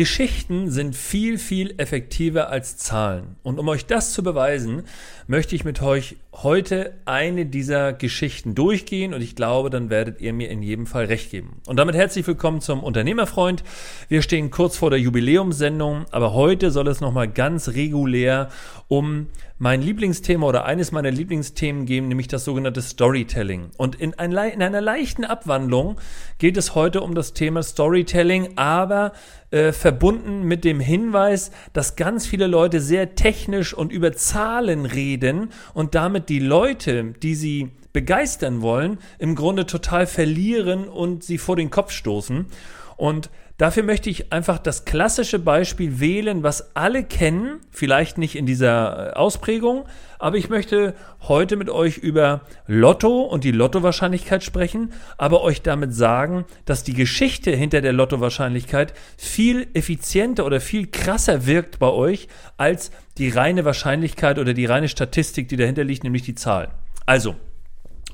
Geschichten sind viel, viel effektiver als Zahlen. Und um euch das zu beweisen, möchte ich mit euch heute eine dieser Geschichten durchgehen und ich glaube, dann werdet ihr mir in jedem Fall recht geben. Und damit herzlich willkommen zum Unternehmerfreund. Wir stehen kurz vor der Jubiläumssendung, aber heute soll es nochmal ganz regulär um mein Lieblingsthema oder eines meiner Lieblingsthemen geben, nämlich das sogenannte Storytelling. Und in, ein, in einer leichten Abwandlung geht es heute um das Thema Storytelling, aber äh, verbunden mit dem Hinweis, dass ganz viele Leute sehr technisch und über Zahlen reden und damit die Leute, die sie begeistern wollen, im Grunde total verlieren und sie vor den Kopf stoßen. Und Dafür möchte ich einfach das klassische Beispiel wählen, was alle kennen, vielleicht nicht in dieser äh, Ausprägung, aber ich möchte heute mit euch über Lotto und die Lottowahrscheinlichkeit sprechen, aber euch damit sagen, dass die Geschichte hinter der Lottowahrscheinlichkeit viel effizienter oder viel krasser wirkt bei euch als die reine Wahrscheinlichkeit oder die reine Statistik, die dahinter liegt, nämlich die Zahl. Also,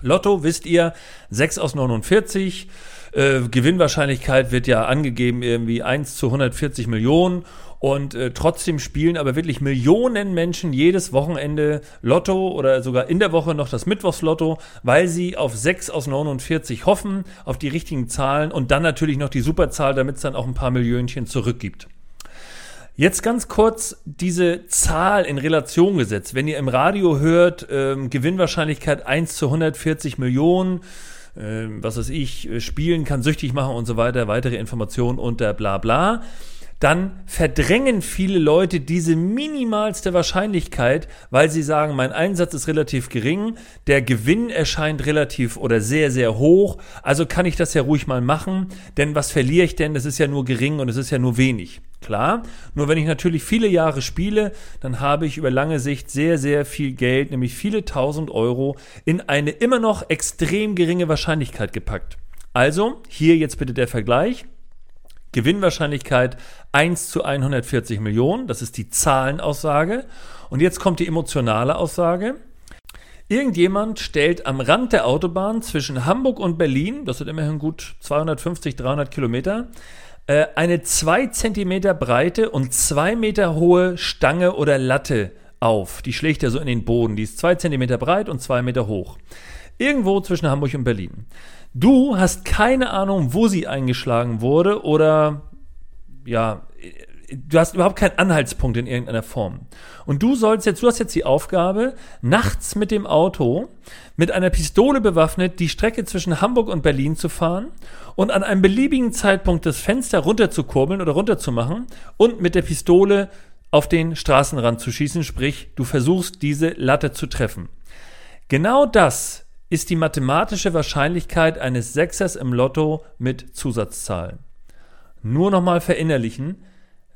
Lotto wisst ihr, 6 aus 49 äh, Gewinnwahrscheinlichkeit wird ja angegeben irgendwie 1 zu 140 Millionen und äh, trotzdem spielen aber wirklich Millionen Menschen jedes Wochenende Lotto oder sogar in der Woche noch das Mittwochslotto, weil sie auf 6 aus 49 hoffen, auf die richtigen Zahlen und dann natürlich noch die Superzahl, damit es dann auch ein paar Millionchen zurückgibt. Jetzt ganz kurz diese Zahl in Relation gesetzt. Wenn ihr im Radio hört, ähm, Gewinnwahrscheinlichkeit 1 zu 140 Millionen, äh, was weiß ich, äh, spielen kann süchtig machen und so weiter, weitere Informationen unter bla bla dann verdrängen viele Leute diese minimalste Wahrscheinlichkeit, weil sie sagen, mein Einsatz ist relativ gering, der Gewinn erscheint relativ oder sehr, sehr hoch, also kann ich das ja ruhig mal machen, denn was verliere ich denn? Das ist ja nur gering und es ist ja nur wenig. Klar, nur wenn ich natürlich viele Jahre spiele, dann habe ich über lange Sicht sehr, sehr viel Geld, nämlich viele tausend Euro, in eine immer noch extrem geringe Wahrscheinlichkeit gepackt. Also, hier jetzt bitte der Vergleich. Gewinnwahrscheinlichkeit 1 zu 140 Millionen, das ist die Zahlenaussage. Und jetzt kommt die emotionale Aussage. Irgendjemand stellt am Rand der Autobahn zwischen Hamburg und Berlin, das sind immerhin gut 250, 300 Kilometer, äh, eine 2 Zentimeter breite und 2 Meter hohe Stange oder Latte auf. Die schlägt er so in den Boden. Die ist 2 Zentimeter breit und 2 Meter hoch. Irgendwo zwischen Hamburg und Berlin. Du hast keine Ahnung, wo sie eingeschlagen wurde oder ja, du hast überhaupt keinen Anhaltspunkt in irgendeiner Form. Und du sollst jetzt, du hast jetzt die Aufgabe, nachts mit dem Auto mit einer Pistole bewaffnet die Strecke zwischen Hamburg und Berlin zu fahren und an einem beliebigen Zeitpunkt das Fenster runterzukurbeln oder runterzumachen und mit der Pistole auf den Straßenrand zu schießen, sprich, du versuchst diese Latte zu treffen. Genau das ist die mathematische Wahrscheinlichkeit eines Sechsers im Lotto mit Zusatzzahlen. Nur nochmal verinnerlichen.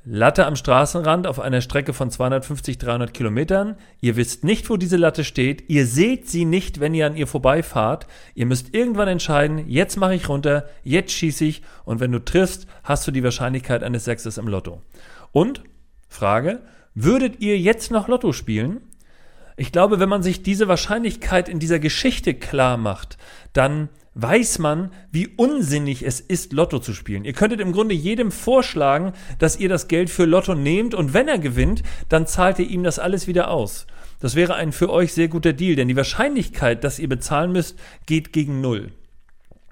Latte am Straßenrand auf einer Strecke von 250, 300 Kilometern. Ihr wisst nicht, wo diese Latte steht. Ihr seht sie nicht, wenn ihr an ihr vorbeifahrt. Ihr müsst irgendwann entscheiden, jetzt mache ich runter, jetzt schieße ich und wenn du triffst, hast du die Wahrscheinlichkeit eines Sechsers im Lotto. Und, Frage, würdet ihr jetzt noch Lotto spielen? Ich glaube, wenn man sich diese Wahrscheinlichkeit in dieser Geschichte klar macht, dann weiß man, wie unsinnig es ist, Lotto zu spielen. Ihr könntet im Grunde jedem vorschlagen, dass ihr das Geld für Lotto nehmt und wenn er gewinnt, dann zahlt ihr ihm das alles wieder aus. Das wäre ein für euch sehr guter Deal, denn die Wahrscheinlichkeit, dass ihr bezahlen müsst, geht gegen Null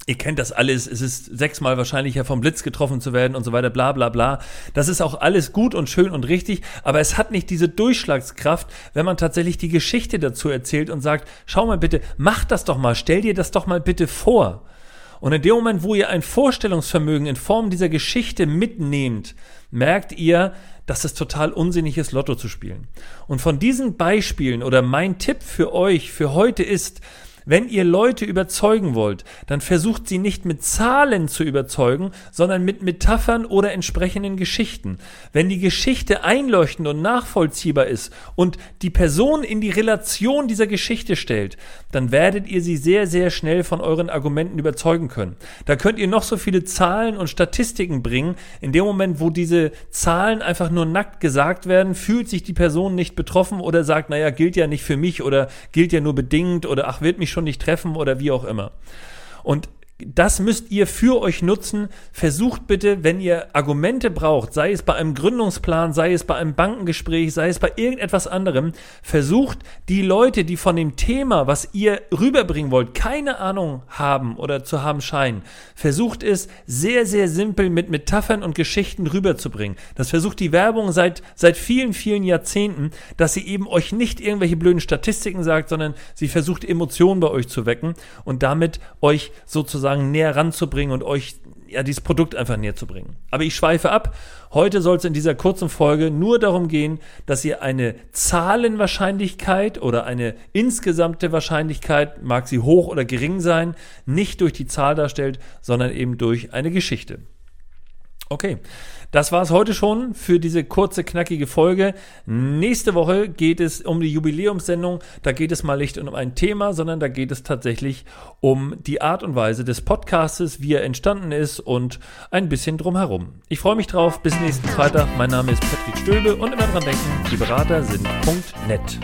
ihr kennt das alles, es ist sechsmal wahrscheinlicher vom Blitz getroffen zu werden und so weiter, bla bla bla. Das ist auch alles gut und schön und richtig, aber es hat nicht diese Durchschlagskraft, wenn man tatsächlich die Geschichte dazu erzählt und sagt, schau mal bitte, mach das doch mal, stell dir das doch mal bitte vor. Und in dem Moment, wo ihr ein Vorstellungsvermögen in Form dieser Geschichte mitnehmt, merkt ihr, dass es total unsinnig ist, Lotto zu spielen. Und von diesen Beispielen oder mein Tipp für euch für heute ist, wenn ihr Leute überzeugen wollt, dann versucht sie nicht mit Zahlen zu überzeugen, sondern mit Metaphern oder entsprechenden Geschichten. Wenn die Geschichte einleuchtend und nachvollziehbar ist und die Person in die Relation dieser Geschichte stellt, dann werdet ihr sie sehr, sehr schnell von euren Argumenten überzeugen können. Da könnt ihr noch so viele Zahlen und Statistiken bringen. In dem Moment, wo diese Zahlen einfach nur nackt gesagt werden, fühlt sich die Person nicht betroffen oder sagt, naja, gilt ja nicht für mich oder gilt ja nur bedingt oder ach, wird mich schon schon nicht treffen oder wie auch immer. Und das müsst ihr für euch nutzen. Versucht bitte, wenn ihr Argumente braucht, sei es bei einem Gründungsplan, sei es bei einem Bankengespräch, sei es bei irgendetwas anderem, versucht die Leute, die von dem Thema, was ihr rüberbringen wollt, keine Ahnung haben oder zu haben scheinen, versucht es sehr, sehr simpel mit Metaphern und Geschichten rüberzubringen. Das versucht die Werbung seit, seit vielen, vielen Jahrzehnten, dass sie eben euch nicht irgendwelche blöden Statistiken sagt, sondern sie versucht Emotionen bei euch zu wecken und damit euch sozusagen näher ranzubringen und euch ja, dieses Produkt einfach näher zu bringen. Aber ich schweife ab. Heute soll es in dieser kurzen Folge nur darum gehen, dass ihr eine Zahlenwahrscheinlichkeit oder eine insgesamte Wahrscheinlichkeit, mag sie hoch oder gering sein, nicht durch die Zahl darstellt, sondern eben durch eine Geschichte. Okay, das war es heute schon für diese kurze, knackige Folge. Nächste Woche geht es um die Jubiläumssendung. Da geht es mal nicht um ein Thema, sondern da geht es tatsächlich um die Art und Weise des Podcastes, wie er entstanden ist und ein bisschen drumherum. Ich freue mich drauf. Bis nächsten Freitag. Mein Name ist Patrick Stöbe und immer dran denken, die Berater sind.net.